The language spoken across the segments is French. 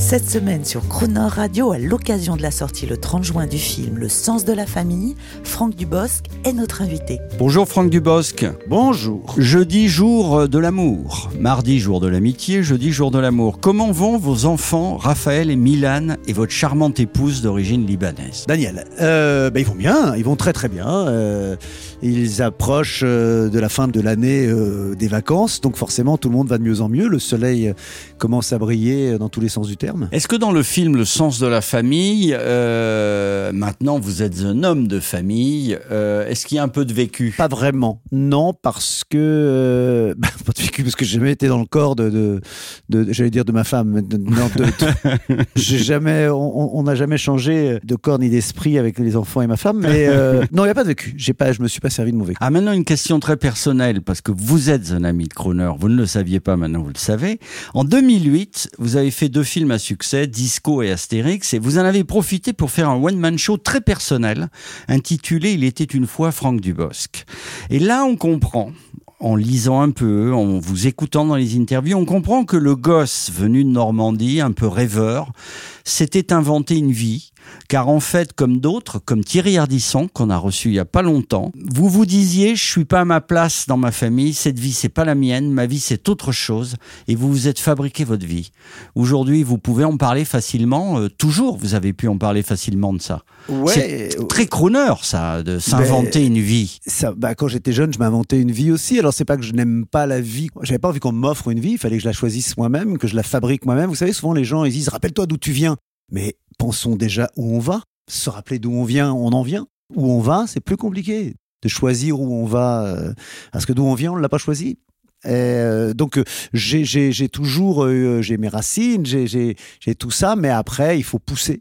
Cette semaine sur Croner Radio, à l'occasion de la sortie le 30 juin du film Le sens de la famille, Franck Dubosc est notre invité. Bonjour Franck Dubosc. Bonjour. Jeudi jour de l'amour, mardi jour de l'amitié, jeudi jour de l'amour. Comment vont vos enfants, Raphaël et Milan, et votre charmante épouse d'origine libanaise? Daniel, euh, bah, ils vont bien, ils vont très très bien. euh, ils approchent euh, de la fin de l'année euh, des vacances, donc forcément tout le monde va de mieux en mieux. Le soleil commence à briller dans tous les sens du terme. Est-ce que dans le film Le sens de la famille, euh, maintenant vous êtes un homme de famille, euh, est-ce qu'il y a un peu de vécu? Pas vraiment, non, parce que euh, bah, pas de vécu, parce que j'ai jamais été dans le corps de, de, de- j'allais dire de ma femme. mais de- non, de- de- j'ai jamais, on n'a jamais changé de corps ni d'esprit avec les enfants et ma femme, mais non, il y a pas de vécu. J'ai pas, je me suis pas servi de mon vécu. Ah, maintenant une question très personnelle, parce que vous êtes un ami de Croner, vous ne le saviez pas, maintenant vous le savez. En 2008, vous avez fait deux films à succès, Disco et Astérix, et vous en avez profité pour faire un one-man show très personnel, intitulé Il était une fois Franck Dubosc. Et là, on comprend, en lisant un peu, en vous écoutant dans les interviews, on comprend que le gosse venu de Normandie, un peu rêveur, s'était inventé une vie, car en fait, comme d'autres, comme Thierry Ardisson, qu'on a reçu il y a pas longtemps, vous vous disiez, je suis pas à ma place dans ma famille, cette vie c'est pas la mienne, ma vie c'est autre chose, et vous vous êtes fabriqué votre vie. Aujourd'hui, vous pouvez en parler facilement, euh, toujours vous avez pu en parler facilement de ça. c'est très crooner ça, de s'inventer une vie. ça, bah, quand j'étais jeune, je m'inventais une vie aussi. Alors c'est pas que je n'aime pas la vie. J'avais pas envie qu'on m'offre une vie. Il fallait que je la choisisse moi-même, que je la fabrique moi-même. Vous savez, souvent les gens ils disent rappelle-toi d'où tu viens. Mais pensons déjà où on va. Se rappeler d'où on vient, on en vient. Où on va, c'est plus compliqué de choisir où on va. euh, parce que d'où on vient, on l'a pas choisi. Euh, donc euh, j'ai toujours j'ai mes racines, j'ai tout ça, mais après il faut pousser.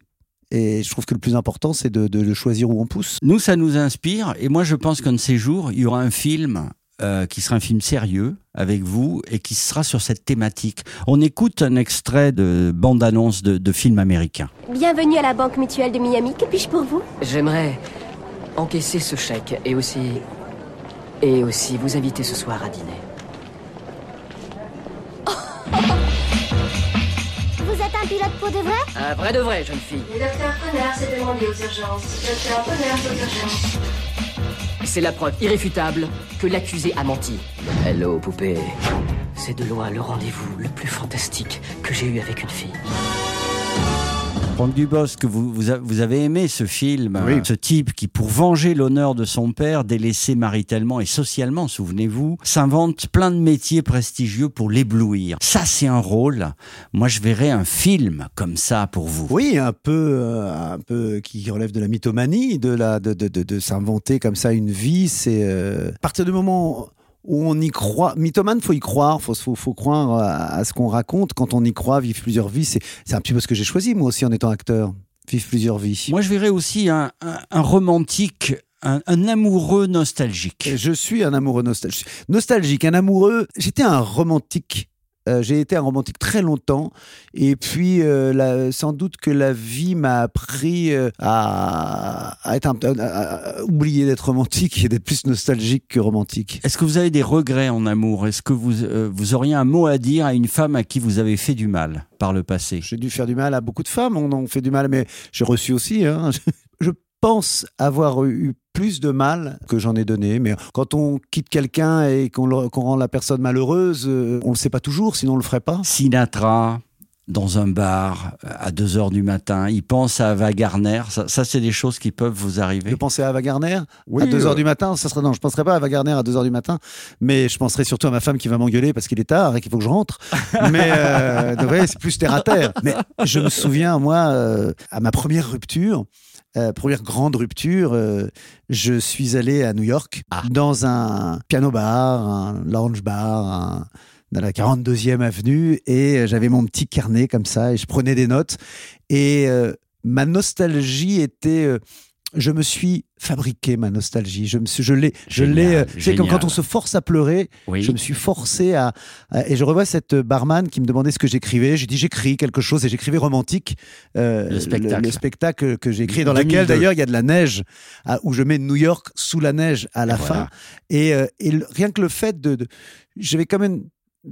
Et je trouve que le plus important, c'est de choisir où on pousse. Nous, ça nous inspire, et moi je pense qu'un de ces jours, il y aura un film euh, qui sera un film sérieux avec vous et qui sera sur cette thématique. On écoute un extrait de bande-annonce de, de film américain. Bienvenue à la Banque Mutuelle de Miami. Que puis-je pour vous? J'aimerais encaisser ce chèque et aussi. Et aussi vous inviter ce soir à dîner. Vous êtes un pilote pour de vrai? Un vrai de vrai, jeune fille. Le docteur Connor s'est demandé aux urgences. Docteur Connor aux urgences. C'est la preuve irréfutable que l'accusé a menti. Hello, poupée. C'est de loin le rendez-vous le plus fantastique que j'ai eu avec une fille. Franck Dubosc, vous, vous, a- vous avez aimé ce film, Oui. ce type qui, pour venger l'honneur de son père, délaissé maritalement et socialement, souvenez-vous, s'invente plein de métiers prestigieux pour l'éblouir. Ça, c'est un rôle. Moi, je verrais un film comme ça pour vous. Oui, un peu, euh, un peu qui relève de la mythomanie, de la, de, de, de, de s'inventer comme ça une vie. C'est euh, à partir du moment où on y croit. Mythomane, faut y croire, faut, faut, faut croire à, à ce qu'on raconte. Quand on y croit, vivre plusieurs vies, c'est, un petit peu ce que j'ai choisi moi aussi en étant acteur. Vivre plusieurs vies. Moi, je verrais aussi un, un- un romantique, un, un amoureux nostalgique. Et Je suis un amoureux nostalgique. Nostalgique, un amoureux. J'étais un romantique. Euh, j'ai été un romantique très longtemps. Et puis, euh, la- sans doute que la vie m'a appris euh, à, à être un, à- à- à oublier d'être romantique et d'être plus nostalgique que romantique. Est-ce que vous avez des regrets en amour? Est-ce que vous, euh, vous auriez un mot à dire à une femme à qui vous avez fait du mal par le passé? J'ai dû faire du mal à beaucoup de femmes. On en fait du mal, mais j'ai reçu aussi. hein. Je pense avoir eu plus de mal que j'en ai donné. Mais quand on quitte quelqu'un et qu'on rend la personne malheureuse, euh, on le sait pas toujours, sinon on le ferait pas. Sinatra dans un bar euh, à 2 heures du matin, il pense à Ava Gardner. Ça, ça, c'est des choses qui peuvent vous arriver? de penser à Ava Gardner? Oui, à 2 heures euh, du matin. Ça serait non, je penserais pas à Ava Gardner à 2 heures du matin, mais je penserais surtout à ma femme qui va m'engueuler parce qu'il est tard et qu'il faut que je rentre. mais euh, c'est plus terre à terre. Mais je me souviens moi euh, à ma première rupture. Euh, première grande rupture, euh, je suis allé à New York dans un piano bar, un lounge bar, un- dans la 42e avenue et euh, j'avais mon petit carnet comme ça et je prenais des notes. Et euh, ma nostalgie était je me suis fabriqué ma nostalgie. Je me suis, je l'ai, je l'ai. euh, C'est comme quand on se force à pleurer. Oui. Je me suis forcé à, à- et je revois cette barman qui me demandait ce que j'écrivais. J'ai dit j'écris quelque chose et j'écrivais romantique. euh, Le spectacle. le spectacle que j'ai écrit dans 2002. laquelle d'ailleurs il y a de la neige à- où je mets New York sous la neige à la Voilà. fin. Et, euh, et le- rien que le fait de, de- j'avais quand même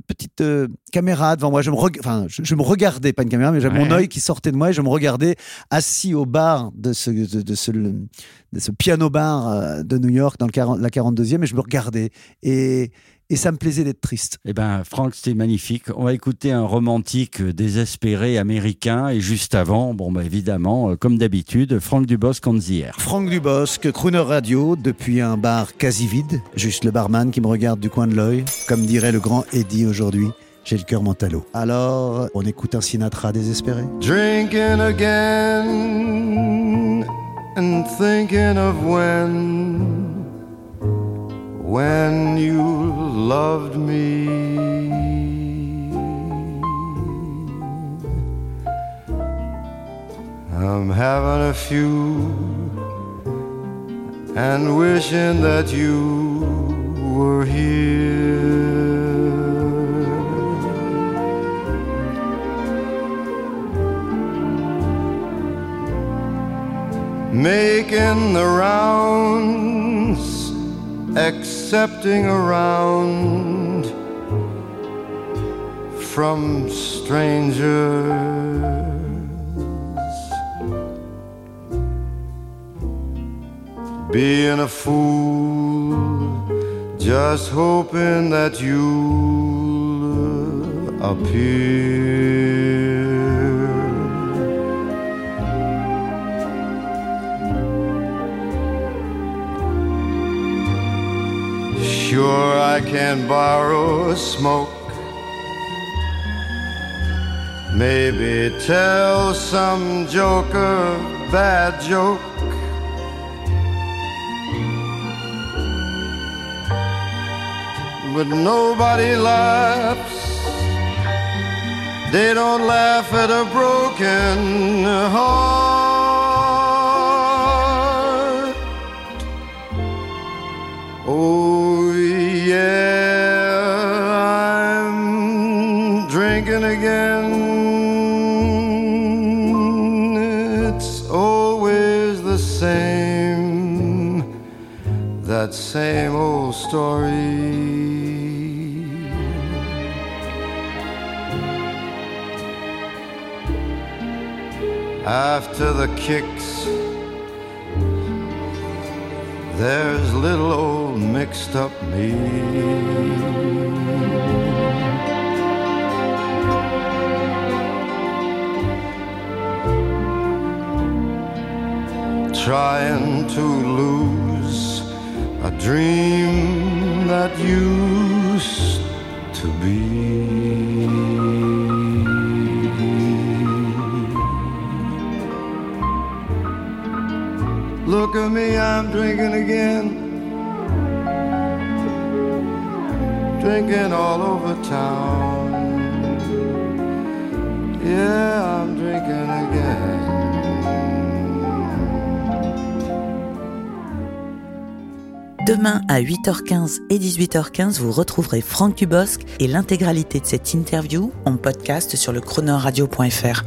petite euh, caméra devant moi. Je me, reg- enfin, je, je me regardais, pas une caméra, mais j'avais Ouais. mon œil qui sortait de moi et je me regardais assis au bar de ce, de, de ce, de ce piano bar euh, de New York dans le 40 la 42e et je me regardais. Et, et ça me plaisait d'être triste. Eh ben, Franck, c'était magnifique. On va écouter un romantique désespéré américain. Et juste avant, bon, bah, évidemment, euh, comme d'habitude, Franck Dubosc on the air. Franck Dubosc, Crooner Radio, depuis un bar quasi vide, juste le barman qui me regarde du coin de l'œil, comme dirait le grand Eddie aujourd'hui. J'ai le cœur mentalo. Alors, on écoute un Sinatra désespéré. Drinking again and thinking of when, when you loved me. I'm having a few and wishing that you were here. making the rounds, accepting around from strangers. Being a fool, just hoping that you'll appear. Sure, I can borrow a smoke. Maybe tell some joker bad joke. But nobody laughs. They don't laugh at a broken heart. Oh, drinking again. It's always the same, that same old story. After the kicks, there's little old mixed up me. Trying to lose a dream that used to be. Look at me, I'm drinking again. Drinking all over town. Yeah, I'm drinking again. Demain à 8h15 et 18h15, vous retrouverez Franck Dubosc et l'intégralité de cette interview en podcast sur le chronoradio.fr.